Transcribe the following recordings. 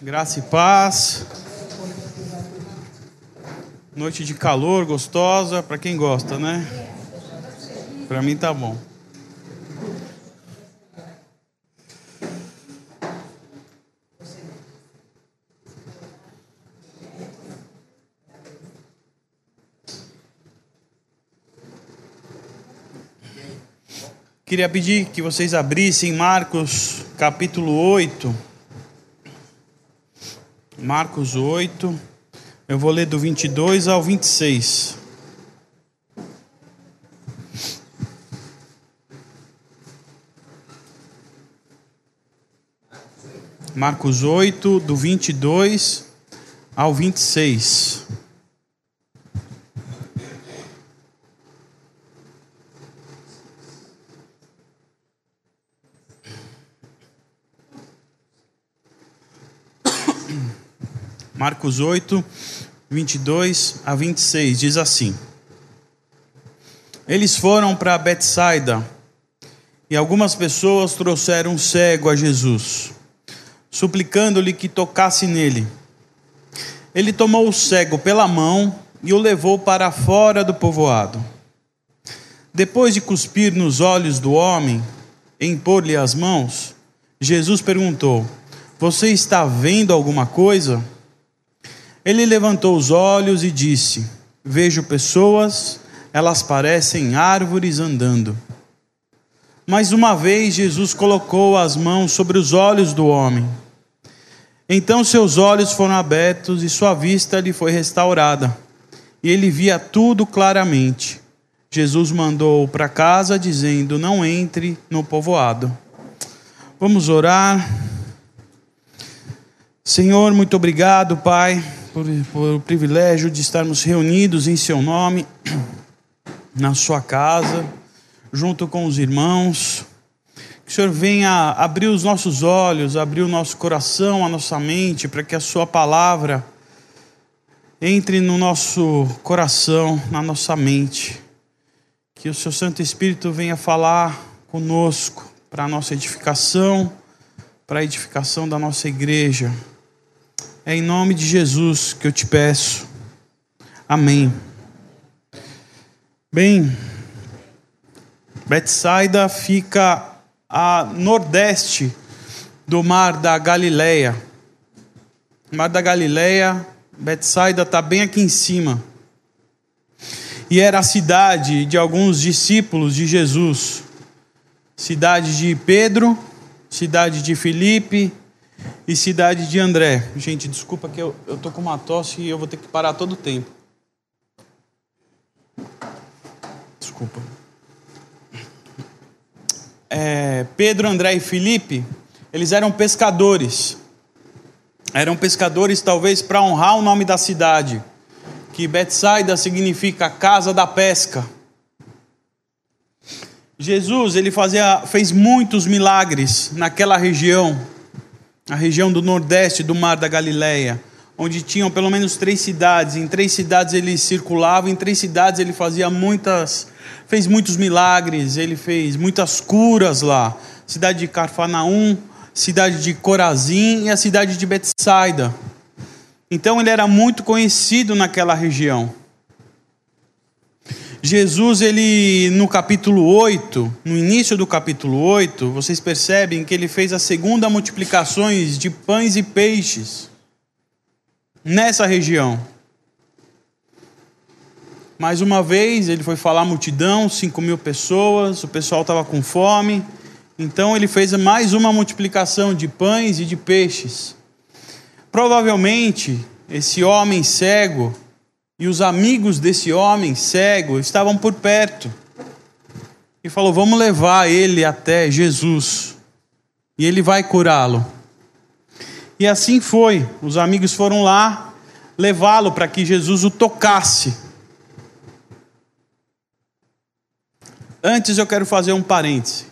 Graça e paz. Noite de calor, gostosa, para quem gosta, né? Para mim tá bom. Queria pedir que vocês abrissem Marcos capítulo 8. Marcos 8, eu vou ler do 22 ao 26. Marcos 8, do 22 ao 26. Marcos 8, 22 a 26, diz assim: Eles foram para Betsaida e algumas pessoas trouxeram um cego a Jesus, suplicando-lhe que tocasse nele. Ele tomou o cego pela mão e o levou para fora do povoado. Depois de cuspir nos olhos do homem e impor-lhe as mãos, Jesus perguntou: Você está vendo alguma coisa? Ele levantou os olhos e disse: Vejo pessoas, elas parecem árvores andando. Mais uma vez, Jesus colocou as mãos sobre os olhos do homem. Então seus olhos foram abertos e sua vista lhe foi restaurada, e ele via tudo claramente. Jesus mandou para casa, dizendo: Não entre no povoado. Vamos orar. Senhor, muito obrigado, Pai por, por o privilégio de estarmos reunidos em Seu nome, na Sua casa, junto com os irmãos. Que o Senhor venha abrir os nossos olhos, abrir o nosso coração, a nossa mente, para que a Sua palavra entre no nosso coração, na nossa mente. Que o Seu Santo Espírito venha falar conosco para a nossa edificação, para a edificação da nossa igreja. É em nome de Jesus que eu te peço. Amém. Bem, Betsaida fica a nordeste do Mar da Galileia. Mar da Galileia, Betsaida está bem aqui em cima. E era a cidade de alguns discípulos de Jesus. Cidade de Pedro, cidade de Filipe, e cidade de André. Gente, desculpa que eu, eu tô com uma tosse e eu vou ter que parar todo o tempo. Desculpa. É, Pedro, André e Felipe, eles eram pescadores. Eram pescadores, talvez, para honrar o nome da cidade, que Betsaida significa casa da pesca. Jesus, ele fazia, fez muitos milagres naquela região a região do nordeste do Mar da Galileia, onde tinham pelo menos três cidades. Em três cidades ele circulava, em três cidades ele fazia muitas, fez muitos milagres, ele fez muitas curas lá. Cidade de Carfanaum, cidade de Corazim e a cidade de Betsaida. Então ele era muito conhecido naquela região. Jesus, ele no capítulo 8, no início do capítulo 8, vocês percebem que ele fez a segunda multiplicações de pães e peixes nessa região. Mais uma vez, ele foi falar à multidão, 5 mil pessoas, o pessoal estava com fome. Então, ele fez mais uma multiplicação de pães e de peixes. Provavelmente, esse homem cego, e os amigos desse homem cego estavam por perto. E falou: Vamos levar ele até Jesus. E ele vai curá-lo. E assim foi. Os amigos foram lá levá-lo para que Jesus o tocasse. Antes eu quero fazer um parêntese.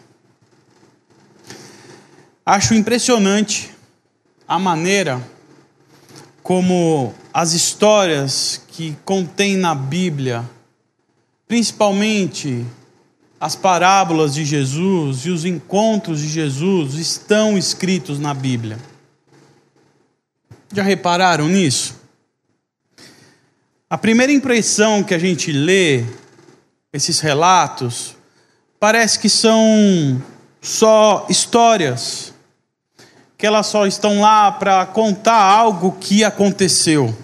Acho impressionante a maneira como as histórias que contém na Bíblia, principalmente as parábolas de Jesus e os encontros de Jesus, estão escritos na Bíblia. Já repararam nisso? A primeira impressão que a gente lê esses relatos parece que são só histórias, que elas só estão lá para contar algo que aconteceu.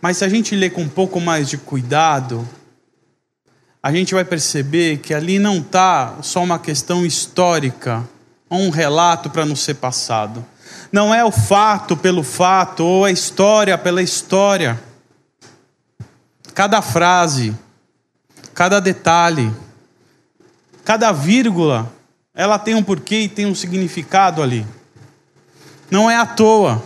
Mas se a gente lê com um pouco mais de cuidado, a gente vai perceber que ali não está só uma questão histórica, ou um relato para nos ser passado. Não é o fato pelo fato, ou a história pela história. Cada frase, cada detalhe, cada vírgula, ela tem um porquê e tem um significado ali. Não é à toa.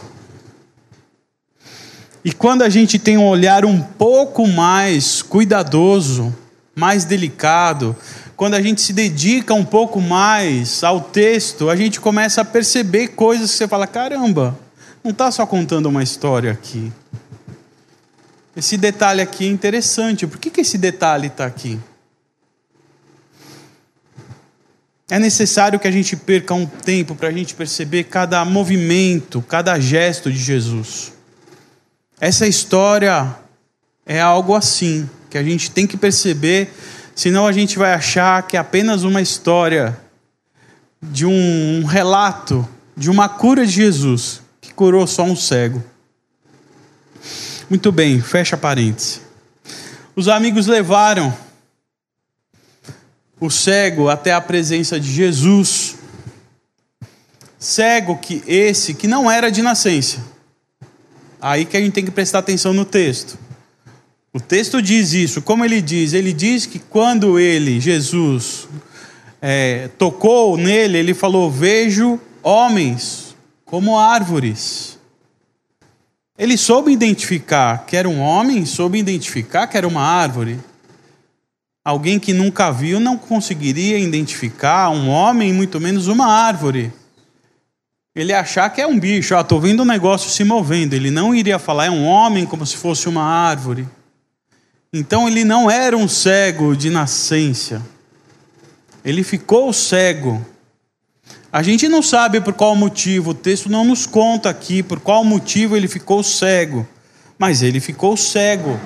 E quando a gente tem um olhar um pouco mais cuidadoso, mais delicado, quando a gente se dedica um pouco mais ao texto, a gente começa a perceber coisas que você fala: caramba, não está só contando uma história aqui. Esse detalhe aqui é interessante. Por que, que esse detalhe está aqui? É necessário que a gente perca um tempo para a gente perceber cada movimento, cada gesto de Jesus. Essa história é algo assim, que a gente tem que perceber, senão a gente vai achar que é apenas uma história de um, um relato de uma cura de Jesus, que curou só um cego. Muito bem, fecha parênteses. Os amigos levaram o cego até a presença de Jesus. Cego que esse que não era de nascença. Aí que a gente tem que prestar atenção no texto. O texto diz isso. Como ele diz? Ele diz que quando ele, Jesus, é, tocou nele, ele falou: Vejo homens como árvores. Ele soube identificar que era um homem, soube identificar que era uma árvore. Alguém que nunca viu não conseguiria identificar um homem, muito menos uma árvore ele achar que é um bicho, ah, estou vendo um negócio se movendo. Ele não iria falar, é um homem como se fosse uma árvore. Então ele não era um cego de nascença. Ele ficou cego. A gente não sabe por qual motivo, o texto não nos conta aqui por qual motivo ele ficou cego, mas ele ficou cego.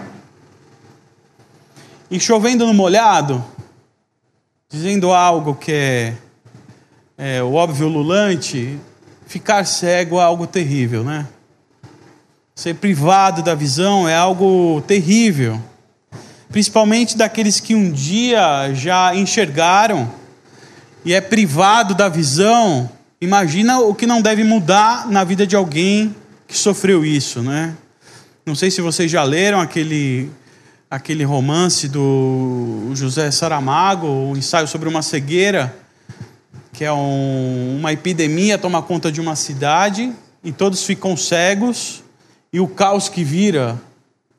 E chovendo no molhado, dizendo algo que é, é o óbvio lulante, Ficar cego é algo terrível, né? Ser privado da visão é algo terrível. Principalmente daqueles que um dia já enxergaram e é privado da visão. Imagina o que não deve mudar na vida de alguém que sofreu isso, né? Não sei se vocês já leram aquele aquele romance do José Saramago, o ensaio sobre uma cegueira que é um, uma epidemia toma conta de uma cidade e todos ficam cegos e o caos que vira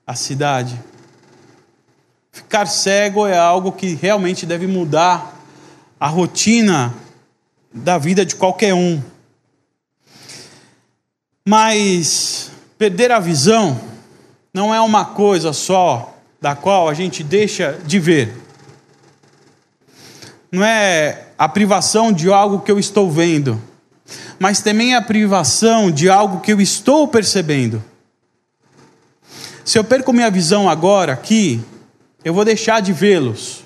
a cidade. Ficar cego é algo que realmente deve mudar a rotina da vida de qualquer um. Mas perder a visão não é uma coisa só da qual a gente deixa de ver. Não é a privação de algo que eu estou vendo, mas também a privação de algo que eu estou percebendo. Se eu perco minha visão agora aqui, eu vou deixar de vê-los.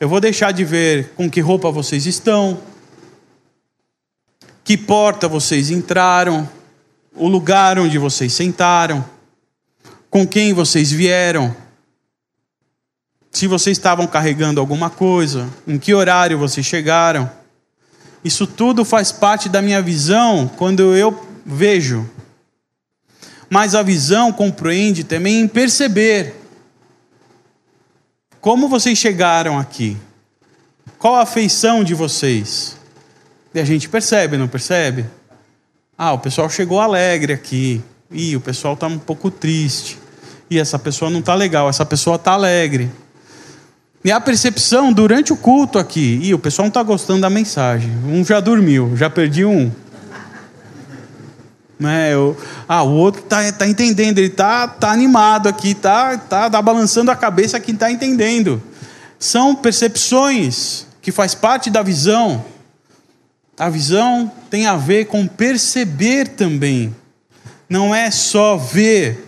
Eu vou deixar de ver com que roupa vocês estão, que porta vocês entraram, o lugar onde vocês sentaram, com quem vocês vieram se vocês estavam carregando alguma coisa, em que horário vocês chegaram. Isso tudo faz parte da minha visão quando eu vejo. Mas a visão compreende também em perceber como vocês chegaram aqui. Qual a feição de vocês? E a gente percebe, não percebe? Ah, o pessoal chegou alegre aqui. Ih, o pessoal está um pouco triste. E essa pessoa não está legal, essa pessoa está alegre. E a percepção durante o culto aqui, e o pessoal não está gostando da mensagem. Um já dormiu, já perdi um. Né, eu, ah, o outro está tá entendendo, ele está tá animado aqui, está tá, tá balançando a cabeça aqui, está entendendo. São percepções que faz parte da visão. A visão tem a ver com perceber também. Não é só ver.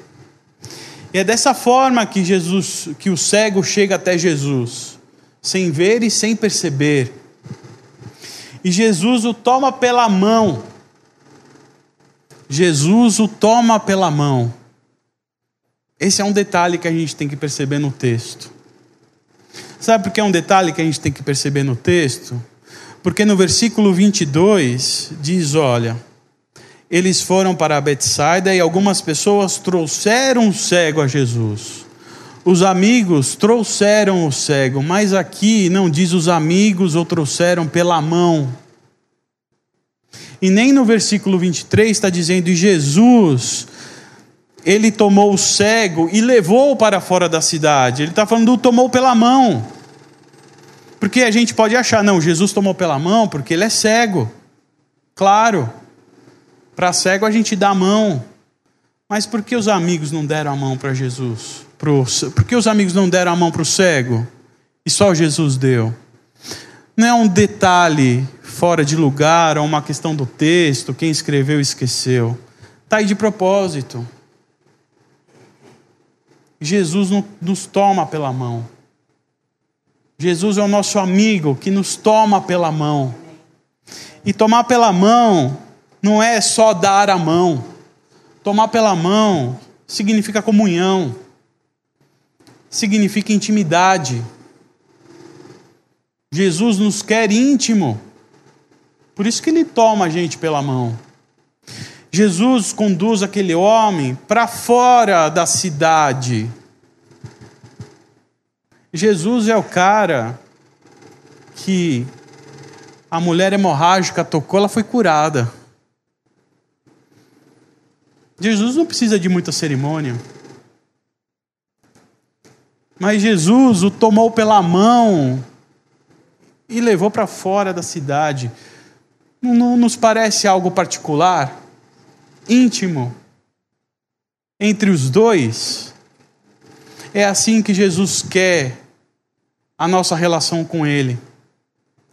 E é dessa forma que Jesus, que o cego chega até Jesus, sem ver e sem perceber. E Jesus o toma pela mão. Jesus o toma pela mão. Esse é um detalhe que a gente tem que perceber no texto. Sabe por que é um detalhe que a gente tem que perceber no texto? Porque no versículo 22 diz: Olha, eles foram para Betsaida e algumas pessoas trouxeram o cego a Jesus. Os amigos trouxeram o cego, mas aqui não diz os amigos ou trouxeram pela mão. E nem no versículo 23 está dizendo, e Jesus, ele tomou o cego e levou para fora da cidade. Ele está falando, tomou pela mão. Porque a gente pode achar, não, Jesus tomou pela mão porque ele é cego. Claro, para cego a gente dá a mão. Mas por que os amigos não deram a mão para Jesus? Pro, por que os amigos não deram a mão para o cego? E só Jesus deu. Não é um detalhe fora de lugar ou uma questão do texto, quem escreveu esqueceu. Está aí de propósito. Jesus nos toma pela mão. Jesus é o nosso amigo que nos toma pela mão. E tomar pela mão não é só dar a mão. Tomar pela mão significa comunhão, significa intimidade. Jesus nos quer íntimo. Por isso que ele toma a gente pela mão. Jesus conduz aquele homem para fora da cidade. Jesus é o cara que a mulher hemorrágica tocou, ela foi curada. Jesus não precisa de muita cerimônia. Mas Jesus o tomou pela mão e levou para fora da cidade. Não, nos parece algo particular, íntimo, entre os dois? É assim que Jesus quer a nossa relação com Ele,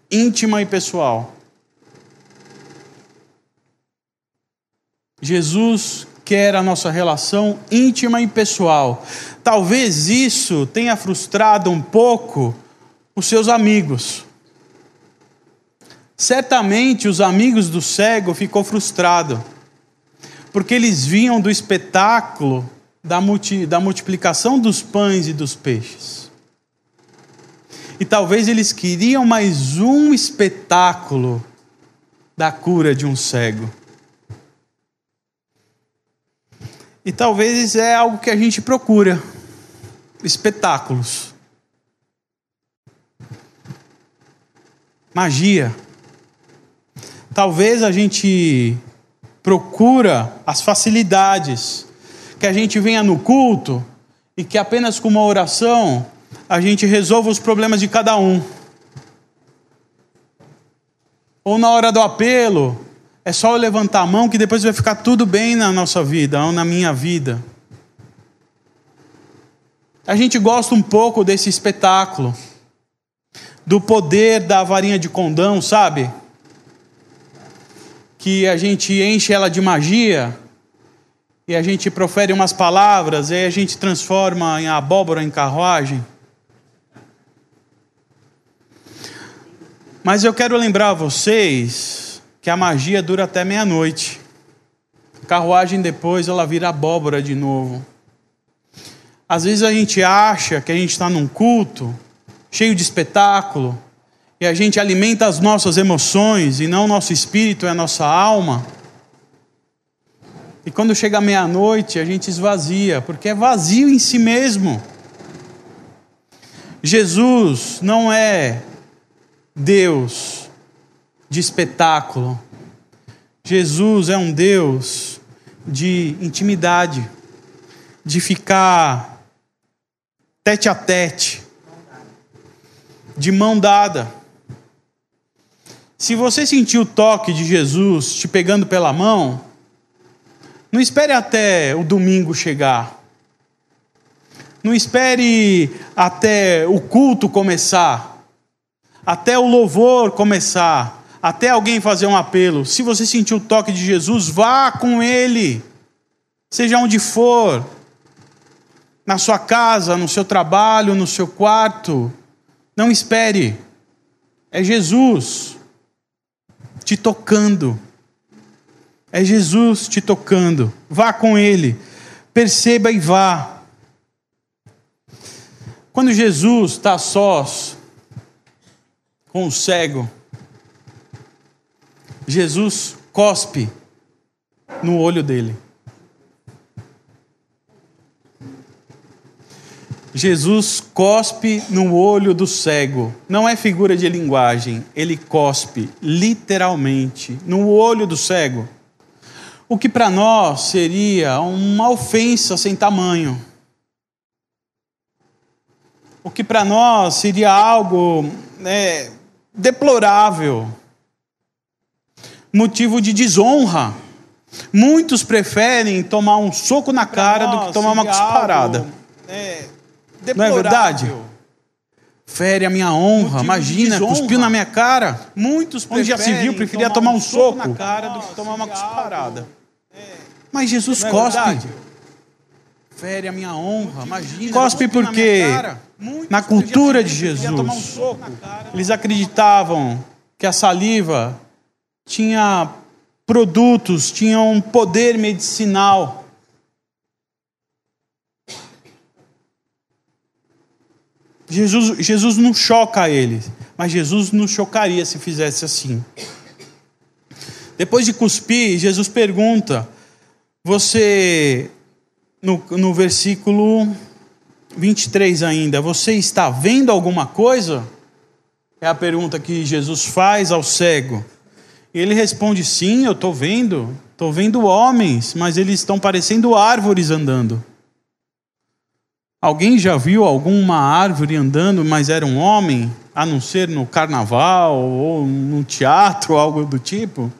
íntima e pessoal. Jesus quer a nossa relação íntima e pessoal. Talvez isso tenha frustrado um pouco os seus amigos. Certamente os amigos do cego ficou frustrado, porque eles vinham do espetáculo da, multi, da multiplicação dos pães e dos peixes. E talvez eles queriam mais um espetáculo da cura de um cego. E talvez é algo que a gente procura espetáculos. Magia. Talvez a gente procura as facilidades que a gente venha no culto e que apenas com uma oração a gente resolva os problemas de cada um. Ou na hora do apelo, é só eu levantar a mão que depois vai ficar tudo bem na nossa vida, ou na minha vida. A gente gosta um pouco desse espetáculo, do poder da varinha de condão, sabe? Que a gente enche ela de magia e a gente profere umas palavras, e a gente transforma em abóbora em carruagem. Mas eu quero lembrar vocês que a magia dura até meia-noite. Carruagem depois ela vira abóbora de novo. Às vezes a gente acha que a gente está num culto cheio de espetáculo e a gente alimenta as nossas emoções e não o nosso espírito e a nossa alma. E quando chega meia-noite, a gente esvazia, porque é vazio em si mesmo. Jesus não é Deus de espetáculo. Jesus é um Deus de intimidade, de ficar tete a tete, de mão dada. Se você sentir o toque de Jesus te pegando pela mão, não espere até o domingo chegar. Não espere até o culto começar, até o louvor começar, até alguém fazer um apelo. Se você sentir o toque de Jesus, vá com ele. Seja onde for, na sua casa, no seu trabalho, no seu quarto. Não espere. É Jesus te tocando. É Jesus te tocando. Vá com ele. Perceba e vá. Quando Jesus está sós com o cego, Jesus cospe no olho dele. Jesus cospe no olho do cego. Não é figura de linguagem, ele cospe literalmente no olho do cego. O que para nós seria uma ofensa sem tamanho. O que para nós seria algo né, deplorável motivo de desonra. Muitos preferem tomar um soco na cara do que tomar uma cusparada. É, Não é verdade? Fere a minha honra. Imagina, cuspiu na minha cara. Muitos Onde já se viu, preferia tomar um, soco na cara do que tomar uma cusparada. É. Mas Jesus Não é cospe. Fere a minha honra. Imagina. Cospe porque na cultura de Jesus, eles acreditavam que a saliva tinha produtos, tinha um poder medicinal. Jesus, Jesus não choca ele, mas Jesus não chocaria se fizesse assim. Depois de cuspir, Jesus pergunta: Você, no, no versículo 23 ainda, você está vendo alguma coisa? É a pergunta que Jesus faz ao cego. Ele responde: Sim, eu estou vendo, estou vendo homens, mas eles estão parecendo árvores andando. Alguém já viu alguma árvore andando, mas era um homem, a não ser no carnaval ou no teatro, algo do tipo?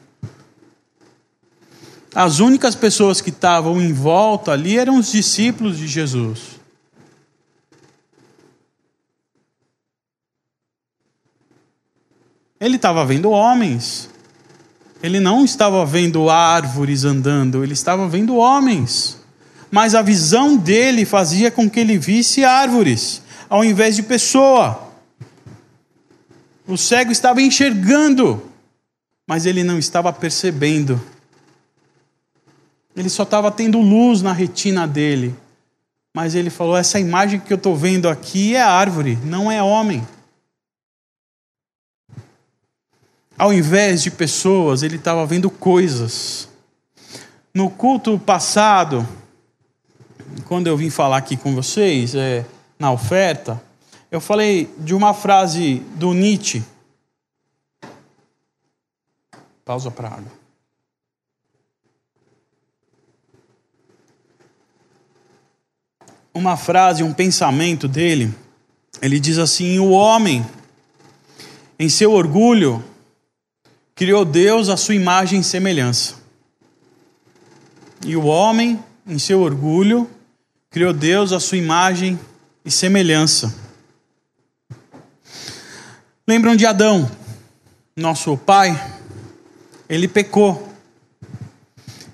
As únicas pessoas que estavam em volta ali eram os discípulos de Jesus. Ele estava vendo homens, ele não estava vendo árvores andando, ele estava vendo homens. Mas a visão dele fazia com que ele visse árvores, ao invés de pessoa. O cego estava enxergando, mas ele não estava percebendo. Ele só estava tendo luz na retina dele. Mas ele falou: essa imagem que eu estou vendo aqui é árvore, não é homem. Ao invés de pessoas, ele estava vendo coisas. No culto passado, quando eu vim falar aqui com vocês, é, na oferta, eu falei de uma frase do Nietzsche. Pausa para água. Uma frase, um pensamento dele, ele diz assim: o homem, em seu orgulho, criou Deus a sua imagem e semelhança. E o homem, em seu orgulho, criou Deus a sua imagem e semelhança. Lembram de Adão, nosso pai? Ele pecou.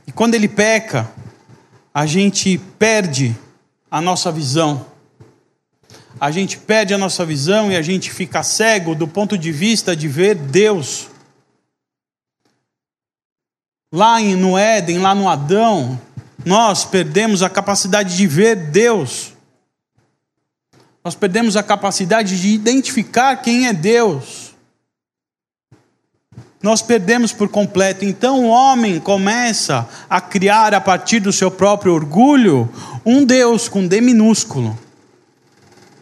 E quando ele peca, a gente perde a nossa visão. A gente perde a nossa visão e a gente fica cego do ponto de vista de ver Deus. Lá no Éden, lá no Adão, nós perdemos a capacidade de ver Deus. Nós perdemos a capacidade de identificar quem é Deus. Nós perdemos por completo. Então o homem começa a criar, a partir do seu próprio orgulho, um Deus com D minúsculo.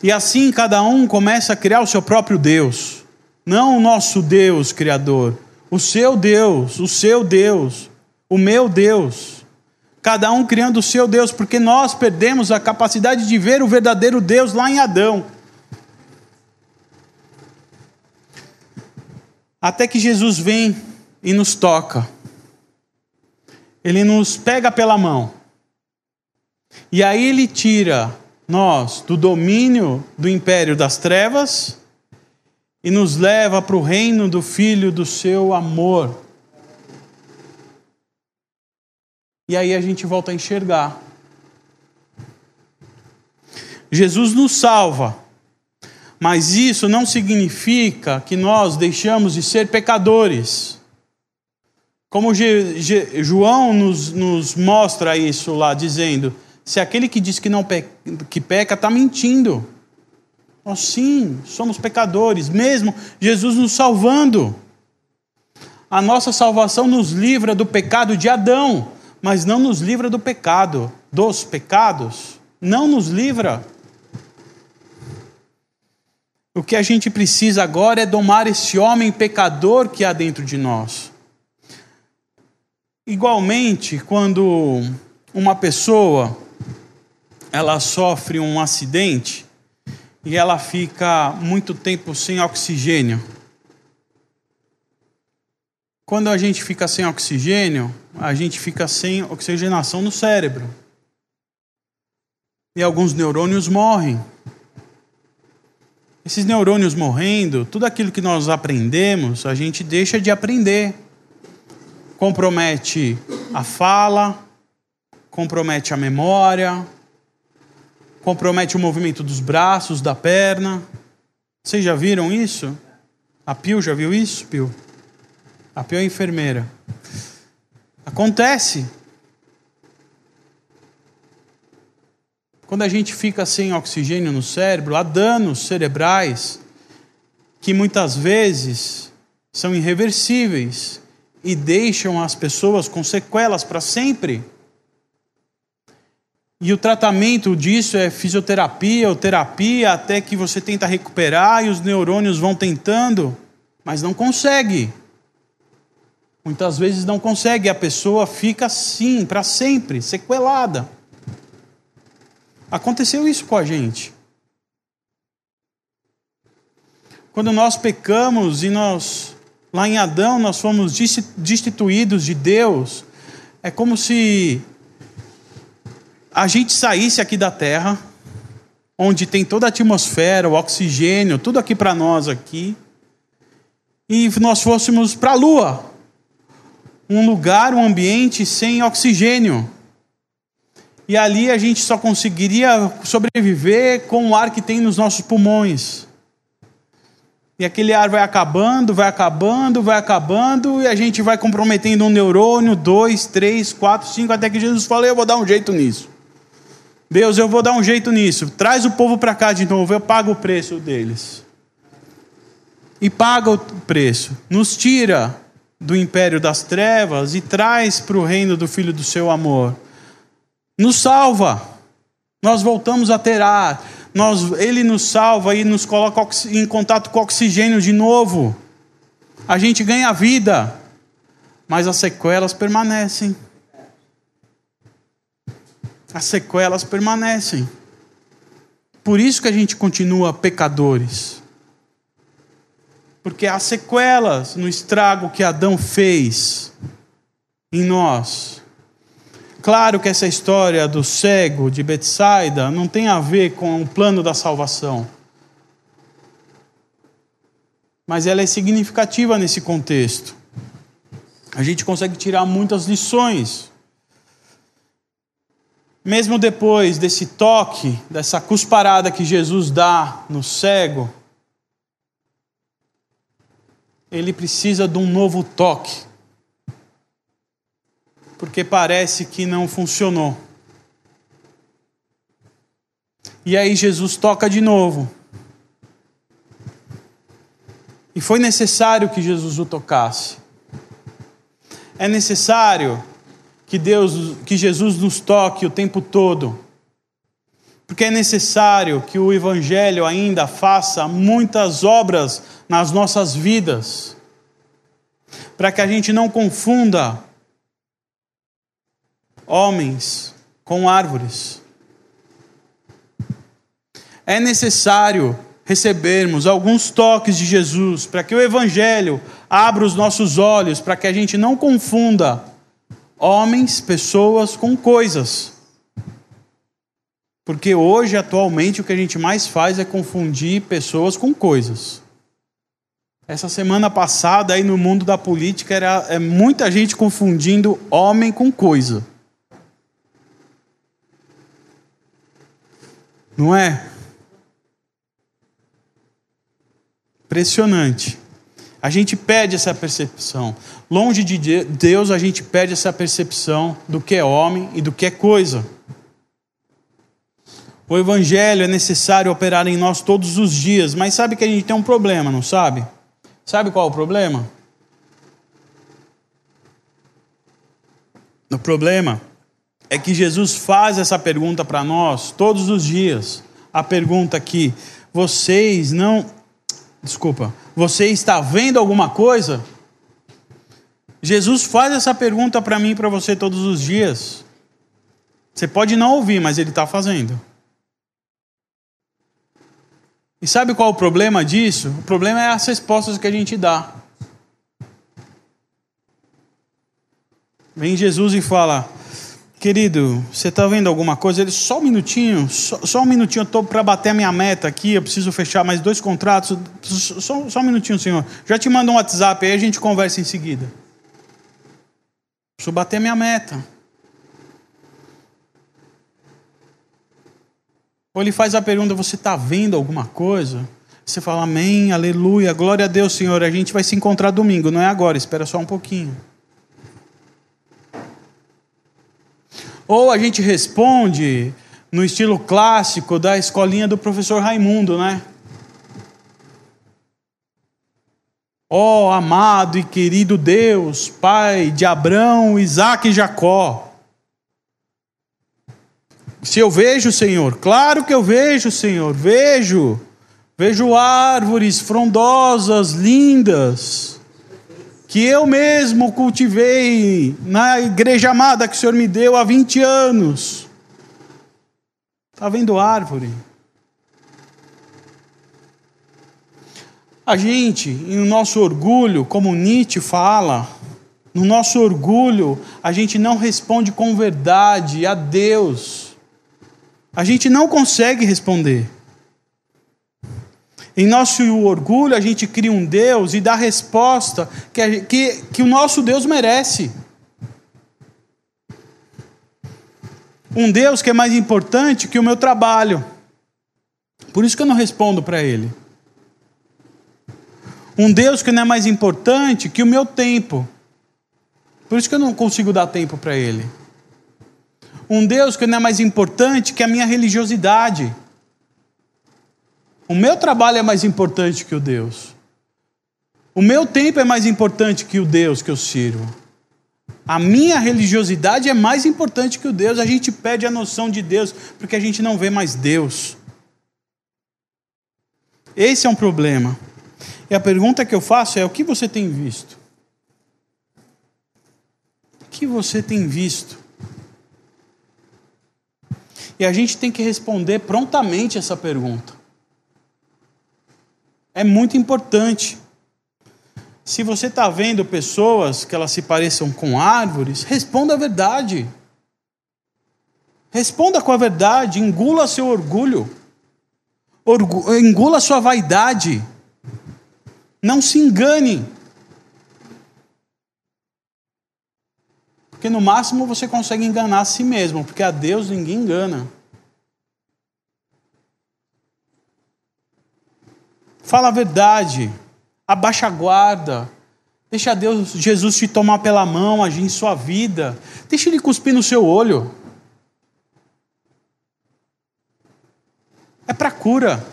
E assim cada um começa a criar o seu próprio Deus. Não o nosso Deus Criador o seu Deus, o seu Deus, o meu Deus. Cada um criando o seu Deus, porque nós perdemos a capacidade de ver o verdadeiro Deus lá em Adão. Até que Jesus vem e nos toca. Ele nos pega pela mão. E aí ele tira nós do domínio do império das trevas e nos leva para o reino do Filho do seu amor. E aí a gente volta a enxergar. Jesus nos salva, mas isso não significa que nós deixamos de ser pecadores. Como João nos, nos mostra isso lá, dizendo: se aquele que diz que não que peca está mentindo. Nós sim, somos pecadores, mesmo Jesus nos salvando. A nossa salvação nos livra do pecado de Adão, mas não nos livra do pecado, dos pecados. Não nos livra. O que a gente precisa agora é domar esse homem pecador que há dentro de nós. Igualmente, quando uma pessoa ela sofre um acidente e ela fica muito tempo sem oxigênio. Quando a gente fica sem oxigênio, a gente fica sem oxigenação no cérebro. E alguns neurônios morrem. Esses neurônios morrendo, tudo aquilo que nós aprendemos, a gente deixa de aprender. Compromete a fala, compromete a memória, compromete o movimento dos braços, da perna. Vocês já viram isso? A Pio já viu isso, Pio? A Pio é enfermeira. Acontece. Quando a gente fica sem oxigênio no cérebro, há danos cerebrais que muitas vezes são irreversíveis e deixam as pessoas com sequelas para sempre. E o tratamento disso é fisioterapia ou terapia até que você tenta recuperar e os neurônios vão tentando, mas não consegue. Muitas vezes não consegue, a pessoa fica assim para sempre, sequelada. Aconteceu isso com a gente. Quando nós pecamos e nós lá em Adão nós fomos destituídos de Deus, é como se a gente saísse aqui da Terra, onde tem toda a atmosfera, o oxigênio, tudo aqui para nós aqui, e nós fôssemos para a Lua, um lugar, um ambiente sem oxigênio. E ali a gente só conseguiria sobreviver com o ar que tem nos nossos pulmões. E aquele ar vai acabando, vai acabando, vai acabando, e a gente vai comprometendo um neurônio, dois, três, quatro, cinco, até que Jesus fala: Eu vou dar um jeito nisso. Deus, eu vou dar um jeito nisso. Traz o povo para cá de novo, eu pago o preço deles. E paga o preço. Nos tira do império das trevas e traz para o reino do Filho do seu amor. Nos salva. Nós voltamos a ter ar. Nós, ele nos salva e nos coloca em contato com oxigênio de novo. A gente ganha vida, mas as sequelas permanecem as sequelas permanecem. Por isso que a gente continua pecadores. Porque há sequelas no estrago que Adão fez em nós. Claro que essa história do cego de Betsaida não tem a ver com o plano da salvação. Mas ela é significativa nesse contexto. A gente consegue tirar muitas lições mesmo depois desse toque, dessa cusparada que Jesus dá no cego, ele precisa de um novo toque. Porque parece que não funcionou. E aí Jesus toca de novo. E foi necessário que Jesus o tocasse. É necessário que Deus, que Jesus nos toque o tempo todo. Porque é necessário que o evangelho ainda faça muitas obras nas nossas vidas. Para que a gente não confunda homens com árvores. É necessário recebermos alguns toques de Jesus para que o Evangelho abra os nossos olhos, para que a gente não confunda homens, pessoas com coisas. Porque hoje, atualmente, o que a gente mais faz é confundir pessoas com coisas. Essa semana passada aí no mundo da política era é, muita gente confundindo homem com coisa. Não é? Impressionante. A gente perde essa percepção. Longe de Deus, a gente perde essa percepção do que é homem e do que é coisa. O Evangelho é necessário operar em nós todos os dias, mas sabe que a gente tem um problema, não sabe? Sabe qual é o problema? O problema é que Jesus faz essa pergunta para nós todos os dias. A pergunta que vocês não. Desculpa. Você está vendo alguma coisa? Jesus faz essa pergunta para mim e para você todos os dias. Você pode não ouvir, mas ele está fazendo. E sabe qual é o problema disso? O problema é as respostas que a gente dá. Vem Jesus e fala: Querido, você está vendo alguma coisa? Ele, só um minutinho, só, só um minutinho, eu estou para bater a minha meta aqui, eu preciso fechar mais dois contratos. Só, só um minutinho, senhor. Já te mando um WhatsApp, aí a gente conversa em seguida. Preciso bater a minha meta. Ou ele faz a pergunta: Você está vendo alguma coisa? Você fala Amém, aleluia, glória a Deus, Senhor. A gente vai se encontrar domingo, não é agora, espera só um pouquinho. Ou a gente responde no estilo clássico da escolinha do professor Raimundo, né? Ó oh, amado e querido Deus, Pai de Abraão, Isaac e Jacó. Se eu vejo, Senhor, claro que eu vejo, Senhor, vejo. Vejo árvores frondosas, lindas, que eu mesmo cultivei na igreja amada que o Senhor me deu há 20 anos. Está vendo árvore? A gente, no nosso orgulho, como Nietzsche fala, no nosso orgulho, a gente não responde com verdade a Deus. A gente não consegue responder. Em nosso orgulho, a gente cria um Deus e dá a resposta que, que, que o nosso Deus merece. Um Deus que é mais importante que o meu trabalho. Por isso que eu não respondo para Ele. Um Deus que não é mais importante que o meu tempo. Por isso que eu não consigo dar tempo para Ele um Deus que não é mais importante que a minha religiosidade. O meu trabalho é mais importante que o Deus. O meu tempo é mais importante que o Deus que eu sirvo. A minha religiosidade é mais importante que o Deus. A gente perde a noção de Deus porque a gente não vê mais Deus. Esse é um problema. E a pergunta que eu faço é: o que você tem visto? O que você tem visto? E a gente tem que responder prontamente essa pergunta. É muito importante. Se você está vendo pessoas que elas se pareçam com árvores, responda a verdade. Responda com a verdade, engula seu orgulho, Orgu engula sua vaidade. Não se engane. Porque no máximo você consegue enganar a si mesmo, porque a Deus ninguém engana. Fala a verdade, abaixa a guarda, deixa Deus, Jesus te tomar pela mão, agir em sua vida, deixa Ele cuspir no seu olho. É para cura,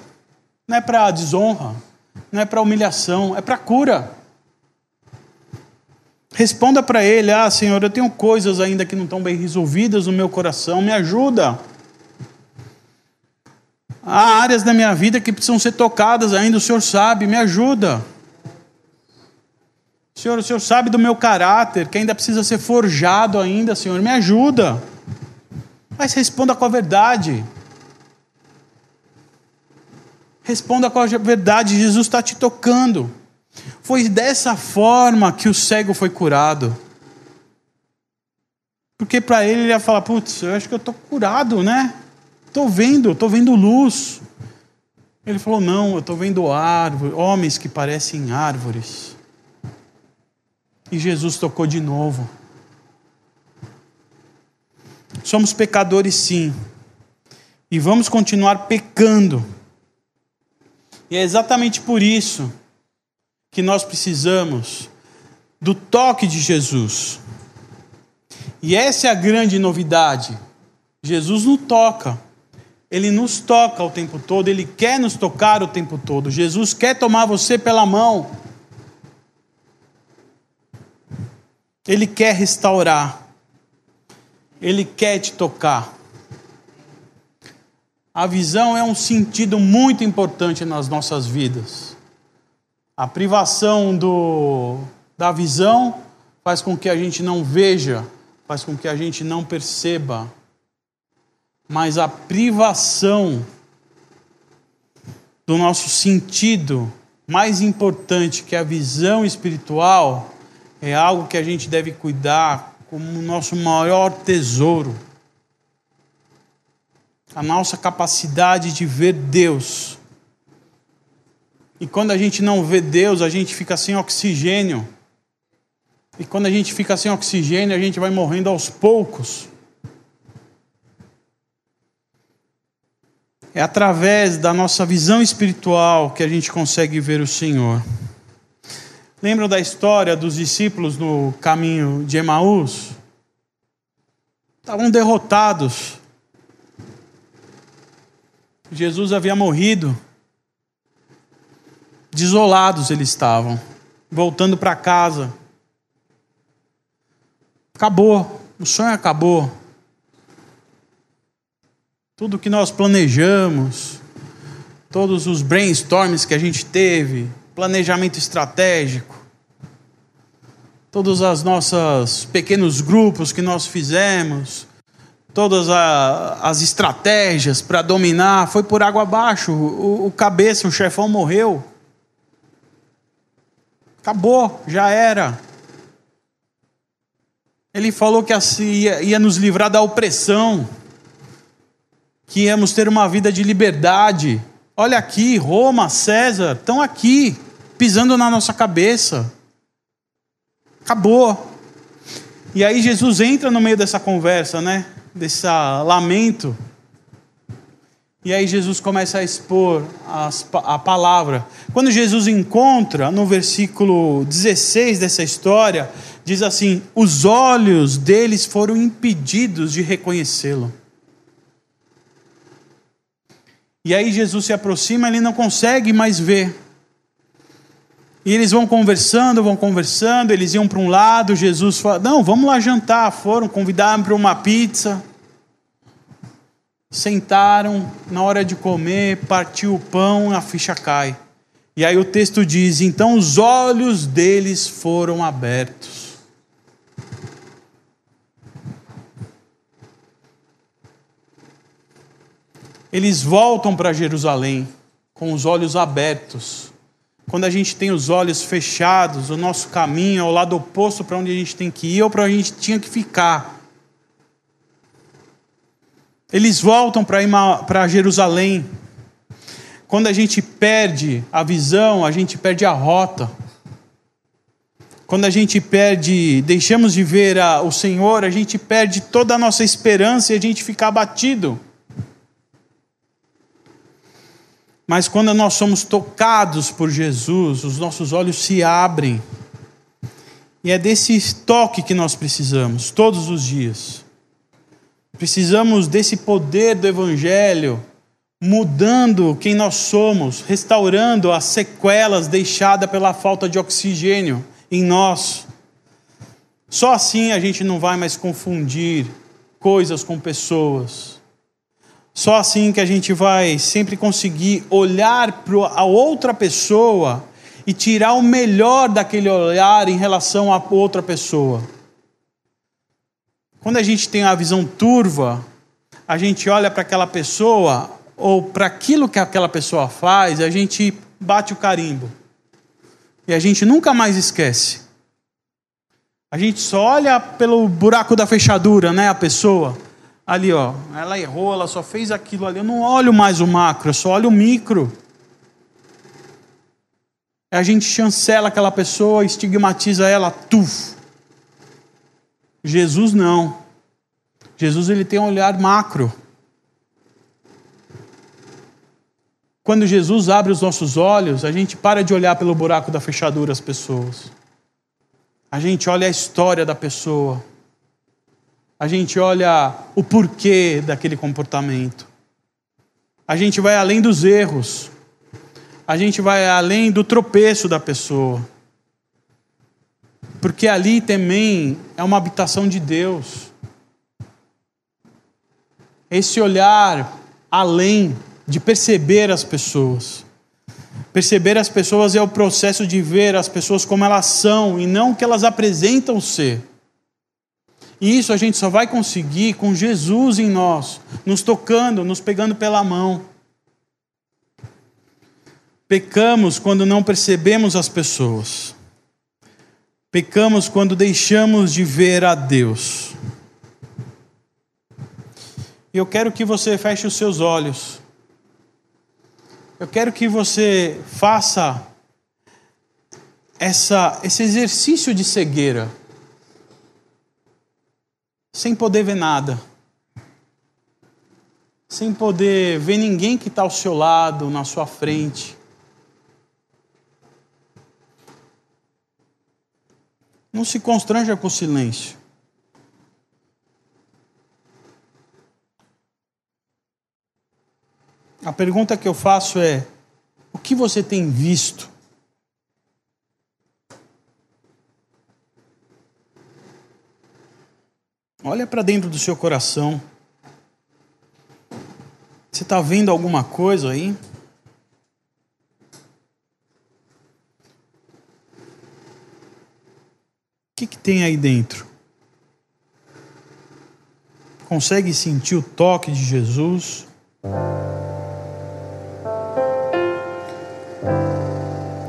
não é para desonra, não é para humilhação, é para cura. Responda para ele: Ah, Senhor, eu tenho coisas ainda que não estão bem resolvidas no meu coração, me ajuda. Há áreas da minha vida que precisam ser tocadas ainda, o Senhor sabe, me ajuda. Senhor, o Senhor sabe do meu caráter, que ainda precisa ser forjado ainda, Senhor, me ajuda. Mas responda com a verdade. Responda com a verdade, Jesus está te tocando. Foi dessa forma que o cego foi curado. Porque para ele ele ia falar: Putz, eu acho que eu estou curado, né? Estou vendo, estou vendo luz. Ele falou: Não, eu estou vendo árvores, homens que parecem árvores. E Jesus tocou de novo. Somos pecadores, sim, e vamos continuar pecando. E é exatamente por isso que nós precisamos do toque de Jesus. E essa é a grande novidade. Jesus nos toca. Ele nos toca o tempo todo, ele quer nos tocar o tempo todo. Jesus quer tomar você pela mão. Ele quer restaurar. Ele quer te tocar. A visão é um sentido muito importante nas nossas vidas. A privação do, da visão faz com que a gente não veja, faz com que a gente não perceba mas a privação do nosso sentido mais importante, que é a visão espiritual, é algo que a gente deve cuidar como o nosso maior tesouro. A nossa capacidade de ver Deus. E quando a gente não vê Deus, a gente fica sem oxigênio. E quando a gente fica sem oxigênio, a gente vai morrendo aos poucos. É através da nossa visão espiritual que a gente consegue ver o Senhor. Lembram da história dos discípulos no caminho de Emaús? Estavam derrotados. Jesus havia morrido. Desolados eles estavam, voltando para casa. Acabou, o sonho acabou. Tudo que nós planejamos, todos os brainstorms que a gente teve, planejamento estratégico, todos os nossos pequenos grupos que nós fizemos, todas a, as estratégias para dominar, foi por água abaixo. O, o cabeça, o chefão morreu. Acabou, já era. Ele falou que ia, ia nos livrar da opressão que íamos ter uma vida de liberdade. Olha aqui, Roma, César, estão aqui, pisando na nossa cabeça. Acabou. E aí Jesus entra no meio dessa conversa, né? Desse lamento. E aí Jesus começa a expor as, a palavra. Quando Jesus encontra, no versículo 16 dessa história, diz assim: os olhos deles foram impedidos de reconhecê-lo. E aí Jesus se aproxima, ele não consegue mais ver. E eles vão conversando, vão conversando, eles iam para um lado, Jesus fala: Não, vamos lá jantar. Foram, convidaram para uma pizza. Sentaram, na hora de comer, partiu o pão, a ficha cai. E aí o texto diz: Então os olhos deles foram abertos. Eles voltam para Jerusalém com os olhos abertos. Quando a gente tem os olhos fechados, o nosso caminho é o lado oposto para onde a gente tem que ir ou para onde a gente tinha que ficar. Eles voltam para Jerusalém. Quando a gente perde a visão, a gente perde a rota. Quando a gente perde, deixamos de ver a, o Senhor, a gente perde toda a nossa esperança e a gente fica abatido. Mas quando nós somos tocados por Jesus, os nossos olhos se abrem. E é desse toque que nós precisamos, todos os dias. Precisamos desse poder do Evangelho, mudando quem nós somos, restaurando as sequelas deixadas pela falta de oxigênio em nós. Só assim a gente não vai mais confundir coisas com pessoas. Só assim que a gente vai sempre conseguir olhar para a outra pessoa e tirar o melhor daquele olhar em relação a outra pessoa. Quando a gente tem a visão turva, a gente olha para aquela pessoa ou para aquilo que aquela pessoa faz, a gente bate o carimbo. E a gente nunca mais esquece. A gente só olha pelo buraco da fechadura, né, a pessoa ali, ó, ela errou, ela só fez aquilo ali. Eu não olho mais o macro, eu só olho o micro. a gente chancela aquela pessoa, estigmatiza ela, tuf. Jesus não. Jesus ele tem um olhar macro. Quando Jesus abre os nossos olhos, a gente para de olhar pelo buraco da fechadura as pessoas. A gente olha a história da pessoa. A gente olha o porquê daquele comportamento. A gente vai além dos erros. A gente vai além do tropeço da pessoa. Porque ali também é uma habitação de Deus. Esse olhar além de perceber as pessoas. Perceber as pessoas é o processo de ver as pessoas como elas são e não o que elas apresentam ser. E isso a gente só vai conseguir com Jesus em nós, nos tocando, nos pegando pela mão. Pecamos quando não percebemos as pessoas. Pecamos quando deixamos de ver a Deus. E eu quero que você feche os seus olhos. Eu quero que você faça essa, esse exercício de cegueira, sem poder ver nada, sem poder ver ninguém que está ao seu lado, na sua frente. Não se constranja com o silêncio. A pergunta que eu faço é: o que você tem visto? Olha para dentro do seu coração. Você está vendo alguma coisa aí? O que, que tem aí dentro? Consegue sentir o toque de Jesus?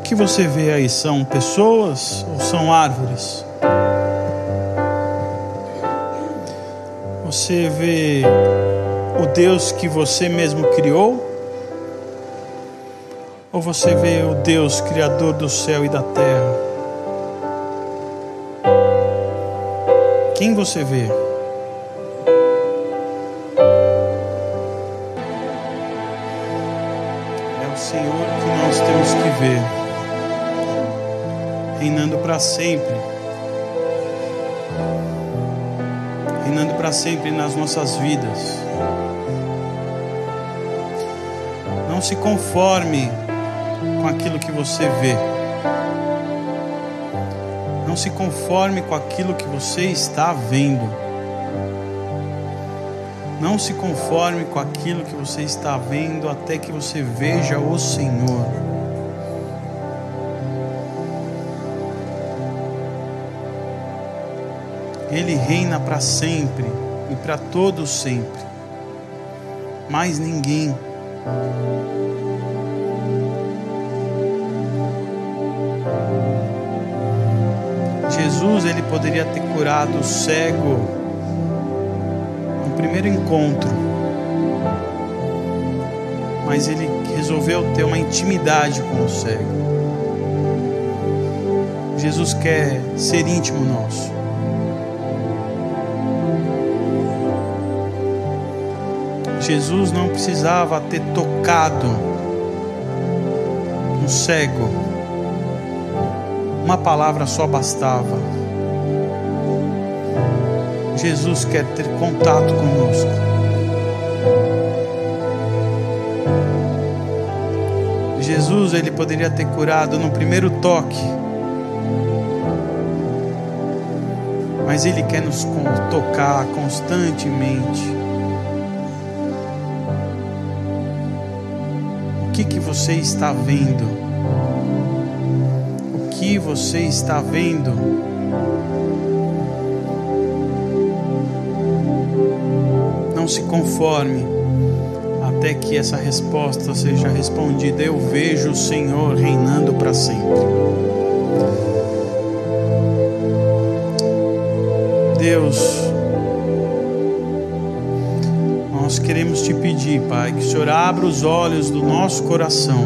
que você vê aí são pessoas ou são árvores? Você vê o Deus que você mesmo criou? Ou você vê o Deus criador do céu e da terra? Quem você vê? É o Senhor que nós temos que ver reinando para sempre. Para sempre nas nossas vidas. Não se conforme com aquilo que você vê. Não se conforme com aquilo que você está vendo. Não se conforme com aquilo que você está vendo até que você veja o Senhor. Ele reina para sempre e para todos sempre. Mais ninguém. Jesus ele poderia ter curado o cego no primeiro encontro, mas ele resolveu ter uma intimidade com o cego. Jesus quer ser íntimo nosso. Jesus não precisava ter tocado um cego, uma palavra só bastava. Jesus quer ter contato conosco. Jesus ele poderia ter curado no primeiro toque, mas ele quer nos tocar constantemente. Que, que você está vendo? O que você está vendo? Não se conforme até que essa resposta seja respondida. Eu vejo o Senhor reinando para sempre. Deus, queremos te pedir, Pai, que o Senhor abra os olhos do nosso coração.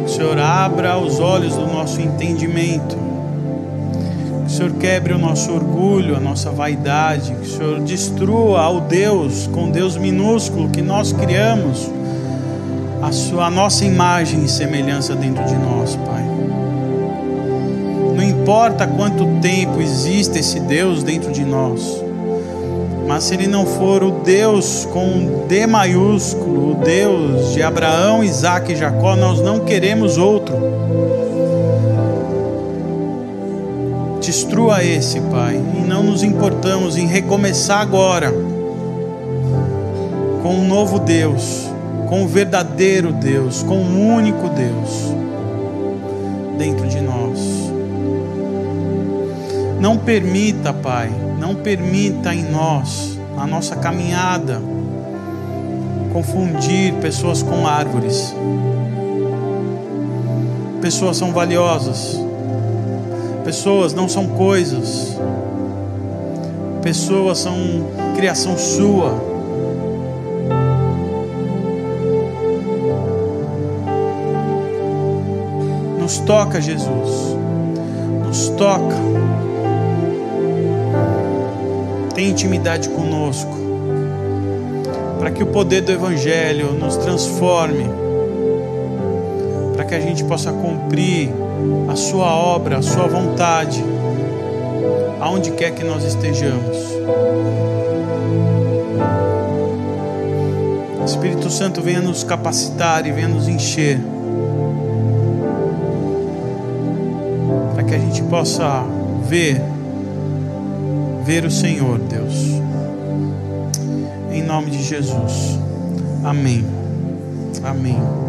Que o Senhor abra os olhos do nosso entendimento. Que o Senhor quebre o nosso orgulho, a nossa vaidade. Que o Senhor destrua ao Deus, com Deus minúsculo que nós criamos, a, sua, a nossa imagem e semelhança dentro de nós, Pai. Não importa quanto tempo existe esse Deus dentro de nós, mas se ele não for o Deus com D maiúsculo, o Deus de Abraão, Isaac e Jacó, nós não queremos outro. Destrua esse, Pai, e não nos importamos em recomeçar agora com um novo Deus, com o um verdadeiro Deus, com um único Deus dentro de nós. Não permita, Pai, não permita em nós, na nossa caminhada, confundir pessoas com árvores. Pessoas são valiosas. Pessoas não são coisas. Pessoas são criação sua. Nos toca, Jesus. Nos toca tem intimidade conosco, para que o poder do Evangelho nos transforme, para que a gente possa cumprir a Sua obra, a Sua vontade, aonde quer que nós estejamos. Espírito Santo venha nos capacitar e venha nos encher, para que a gente possa ver ver o Senhor, Deus. Em nome de Jesus. Amém. Amém.